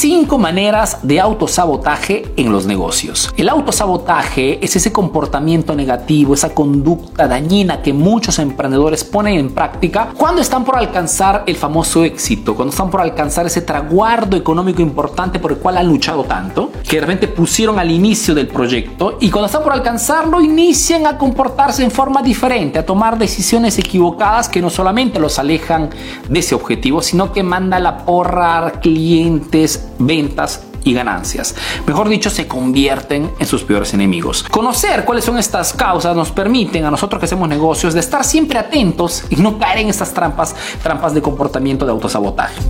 cinco maneras de autosabotaje en los negocios. El autosabotaje es ese comportamiento negativo, esa conducta dañina que muchos emprendedores ponen en práctica cuando están por alcanzar el famoso éxito, cuando están por alcanzar ese traguardo económico importante por el cual han luchado tanto, que de repente pusieron al inicio del proyecto y cuando están por alcanzarlo inician a comportarse en forma diferente, a tomar decisiones equivocadas que no solamente los alejan de ese objetivo, sino que manda la porra clientes, ventas y ganancias. Mejor dicho, se convierten en sus peores enemigos. Conocer cuáles son estas causas nos permiten a nosotros que hacemos negocios de estar siempre atentos y no caer en estas trampas, trampas de comportamiento de autosabotaje.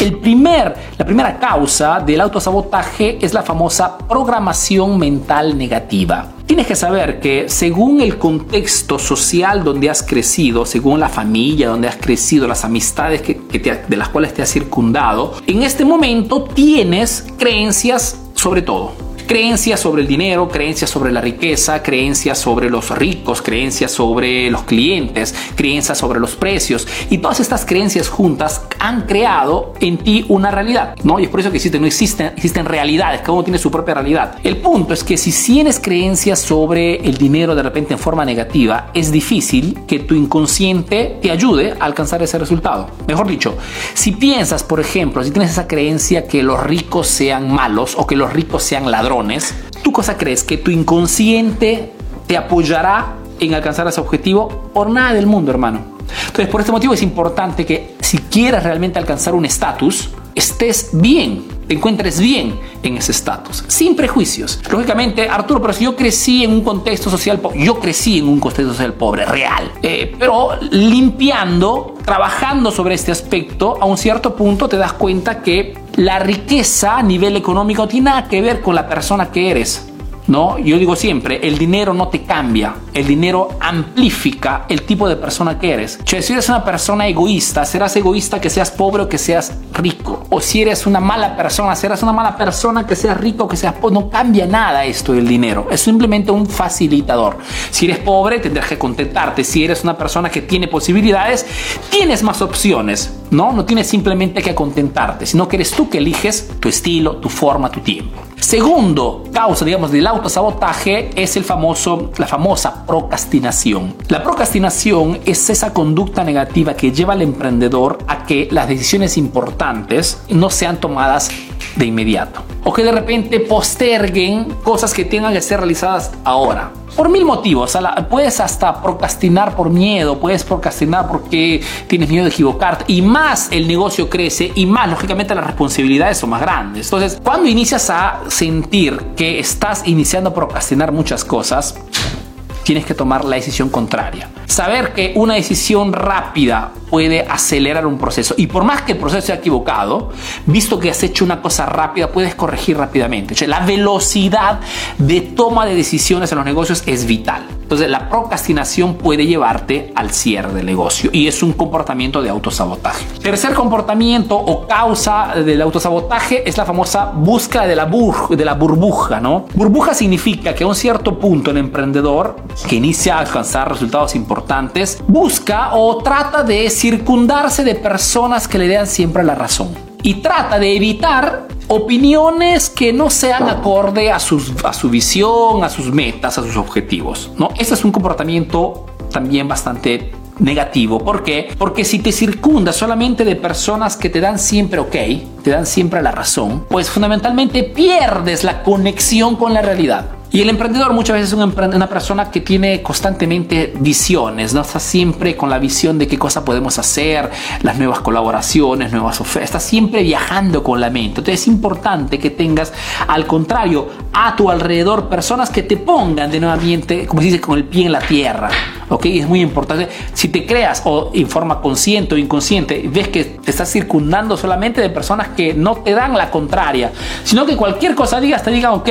El primer, la primera causa del autosabotaje es la famosa programación mental negativa. Tienes que saber que según el contexto social donde has crecido, según la familia donde has crecido, las amistades que, de las cuales te has circundado, en este momento tienes creencias sobre todo creencias sobre el dinero, creencias sobre la riqueza, creencias sobre los ricos, creencias sobre los clientes, creencias sobre los precios. Y todas estas creencias juntas han creado en ti una realidad. ¿no? Y es por eso que existen, no existen, existen realidades, cada uno tiene su propia realidad. El punto es que si tienes creencias sobre el dinero de repente en forma negativa, es difícil que tu inconsciente te ayude a alcanzar ese resultado. Mejor dicho, si piensas, por ejemplo, si tienes esa creencia que los ricos sean malos o que los ricos sean ladrones, ¿tú cosa crees? ¿Que tu inconsciente te apoyará en alcanzar ese objetivo? Por nada del mundo, hermano. Entonces, por este motivo es importante que si quieres realmente alcanzar un estatus, estés bien, te encuentres bien en ese estatus, sin prejuicios. Lógicamente, Arturo, pero si yo crecí en un contexto social pobre, yo crecí en un contexto social pobre, real, eh, pero limpiando, trabajando sobre este aspecto, a un cierto punto te das cuenta que la riqueza a nivel económico tiene nada que ver con la persona que eres. ¿no? Yo digo siempre, el dinero no te cambia, el dinero amplifica el tipo de persona que eres. O si eres una persona egoísta, serás egoísta que seas pobre o que seas rico. O si eres una mala persona, serás una mala persona que seas rico o que seas pobre. No cambia nada esto del dinero, es simplemente un facilitador. Si eres pobre, tendrás que contentarte. Si eres una persona que tiene posibilidades, tienes más opciones, ¿no? No tienes simplemente que contentarte, sino que eres tú que eliges tu estilo, tu forma, tu tiempo. Segundo causa, digamos, del autosabotaje es el famoso, la famosa procrastinación. La procrastinación es esa conducta negativa que lleva al emprendedor a que las decisiones importantes no sean tomadas de inmediato o que de repente posterguen cosas que tengan que ser realizadas ahora por mil motivos. puedes hasta procrastinar por miedo, puedes procrastinar porque tienes miedo de equivocarte y más el negocio crece y más lógicamente las responsabilidades son más grandes. Entonces, cuando inicias a sentir que estás iniciando a procrastinar muchas cosas, tienes que tomar la decisión contraria. Saber que una decisión rápida puede acelerar un proceso y por más que el proceso sea equivocado, visto que has hecho una cosa rápida, puedes corregir rápidamente. la velocidad de toma de decisiones en los negocios es vital. Entonces la procrastinación puede llevarte al cierre del negocio y es un comportamiento de autosabotaje. Tercer comportamiento o causa del autosabotaje es la famosa búsqueda de la, de la burbuja. ¿no? Burbuja significa que a un cierto punto el emprendedor que inicia a alcanzar resultados importantes busca o trata de circundarse de personas que le den siempre la razón y trata de evitar opiniones que no sean acorde a, sus, a su visión, a sus metas, a sus objetivos. ¿no? Este es un comportamiento también bastante negativo. ¿Por qué? Porque si te circundas solamente de personas que te dan siempre ok, te dan siempre la razón, pues fundamentalmente pierdes la conexión con la realidad. Y el emprendedor muchas veces es una persona que tiene constantemente visiones, ¿no? Está siempre con la visión de qué cosa podemos hacer, las nuevas colaboraciones, nuevas ofertas, está siempre viajando con la mente. Entonces es importante que tengas, al contrario, a tu alrededor personas que te pongan de nuevamente, como se dice, con el pie en la tierra. ¿Ok? Es muy importante. Si te creas o en forma consciente o inconsciente, ves que te estás circundando solamente de personas que no te dan la contraria, sino que cualquier cosa digas, te digan, ok,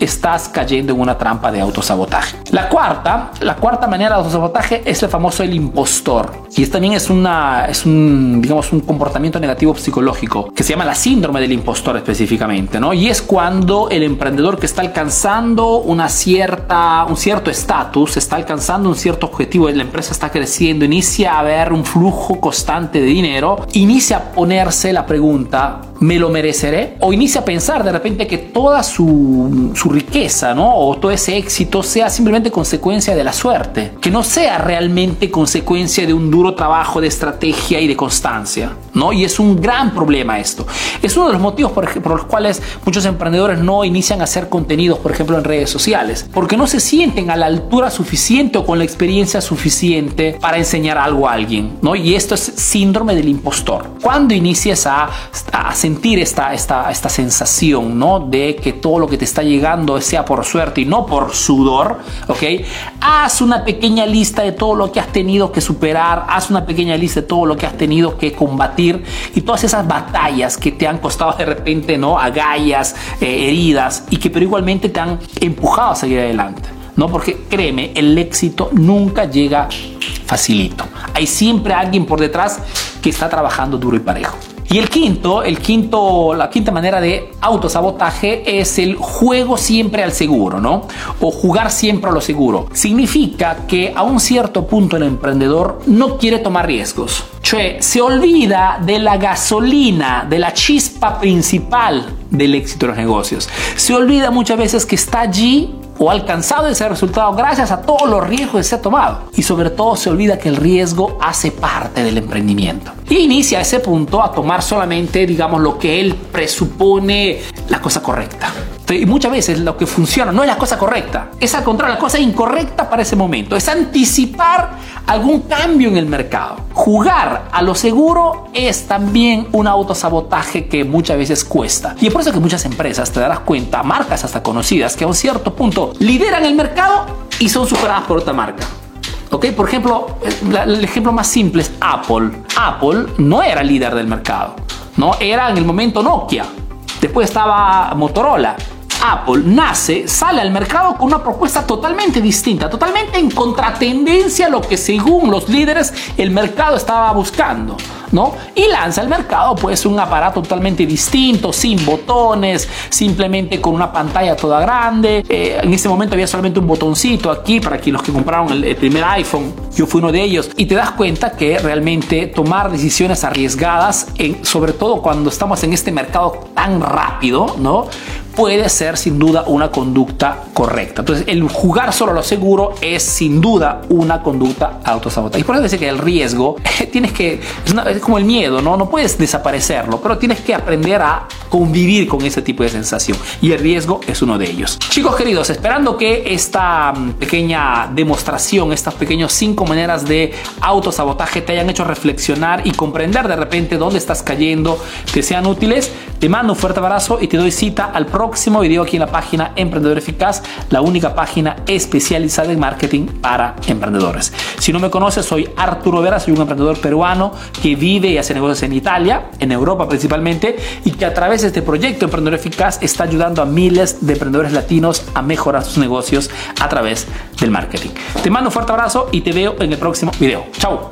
estás cayendo en una trampa de autosabotaje. La cuarta, la cuarta manera de autosabotaje es el famoso el impostor. Y también es, una, es un, digamos, un comportamiento negativo psicológico que se llama la síndrome del impostor específicamente, ¿no? Y es cuando el emprendedor que está alcanzando una cierta, un cierto estatus, está alcanzando un cierto objetivo, la empresa está creciendo, inicia a haber un flujo constante de dinero, inicia a ponerse la pregunta, ¿me lo mereceré? O inicia a pensar de repente que toda su, su riqueza, ¿no? O todo ese éxito sea simplemente consecuencia de la suerte, que no sea realmente consecuencia de un duro trabajo de estrategia y de constancia, ¿no? Y es un gran problema esto. Es uno de los motivos por, los cuales muchos emprendedores no inician a hacer contenidos, por ejemplo, en redes sociales, porque no se sienten a la altura suficiente o con la experiencia suficiente para enseñar algo a alguien, ¿no? Y esto es síndrome del impostor. Cuando inicias a, a sentir esta, esta, esta sensación, ¿no? De que todo lo que te está llegando sea por suerte y no por sudor, ¿ok? Haz una pequeña lista de todo lo que has tenido que superar, haz una pequeña lista de todo lo que has tenido que combatir y todas esas batallas que te han costado de repente, ¿no? Agallas, eh, heridas y que pero igualmente te han empujado a seguir adelante. ¿no? Porque créeme, el éxito nunca llega facilito. Hay siempre alguien por detrás que está trabajando duro y parejo. Y el quinto, el quinto, la quinta manera de autosabotaje es el juego siempre al seguro, ¿no? O jugar siempre a lo seguro. Significa que a un cierto punto el emprendedor no quiere tomar riesgos. Cioè se olvida de la gasolina, de la chispa principal del éxito de los negocios. Se olvida muchas veces que está allí o alcanzado ese resultado gracias a todos los riesgos que se ha tomado. Y sobre todo se olvida que el riesgo hace parte del emprendimiento. Y inicia a ese punto a tomar solamente, digamos, lo que él presupone la cosa correcta. Y muchas veces lo que funciona no es la cosa correcta, es al contrario la cosa incorrecta para ese momento, es anticipar algún cambio en el mercado. Jugar a lo seguro es también un autosabotaje que muchas veces cuesta. Y es por eso que muchas empresas, te darás cuenta, marcas hasta conocidas, que a un cierto punto lideran el mercado y son superadas por otra marca. ¿Ok? Por ejemplo, el ejemplo más simple es Apple. Apple no era líder del mercado, ¿no? Era en el momento Nokia. Después estaba Motorola. Apple nace, sale al mercado con una propuesta totalmente distinta, totalmente en contratendencia a lo que según los líderes el mercado estaba buscando. ¿no? Y lanza al mercado pues un aparato totalmente distinto, sin botones, simplemente con una pantalla toda grande. Eh, en ese momento había solamente un botoncito aquí para que los que compraron el, primer iPhone, yo fui uno de ellos, y te das cuenta que realmente tomar decisiones arriesgadas, sobre todo cuando estamos en este mercado tan rápido, ¿no? Puede ser sin duda una conducta correcta. Entonces, el jugar solo lo seguro es sin duda una conducta autosabotaje. Y por eso dice que el riesgo tienes que, es, como el miedo, ¿no? No puedes desaparecerlo, pero tienes que aprender a convivir con ese tipo de sensación. Y el riesgo es uno de ellos. Chicos queridos, esperando que esta mm, pequeña demostración, estas pequeñas cinco maneras de autosabotaje te hayan hecho reflexionar y comprender de repente dónde estás cayendo, te sean útiles, te mando un fuerte abrazo y te doy cita al próximo próximo video aquí en la página Emprendedor Eficaz, la única página especializada en marketing para emprendedores. Si no me conoces, soy Arturo Vera, soy un emprendedor peruano que vive y hace negocios en Italia, en Europa principalmente, y que a través de este proyecto Emprendedor Eficaz está ayudando a miles de emprendedores latinos a mejorar sus negocios a través del marketing. Te mando un fuerte abrazo y te veo en el próximo video. Chao.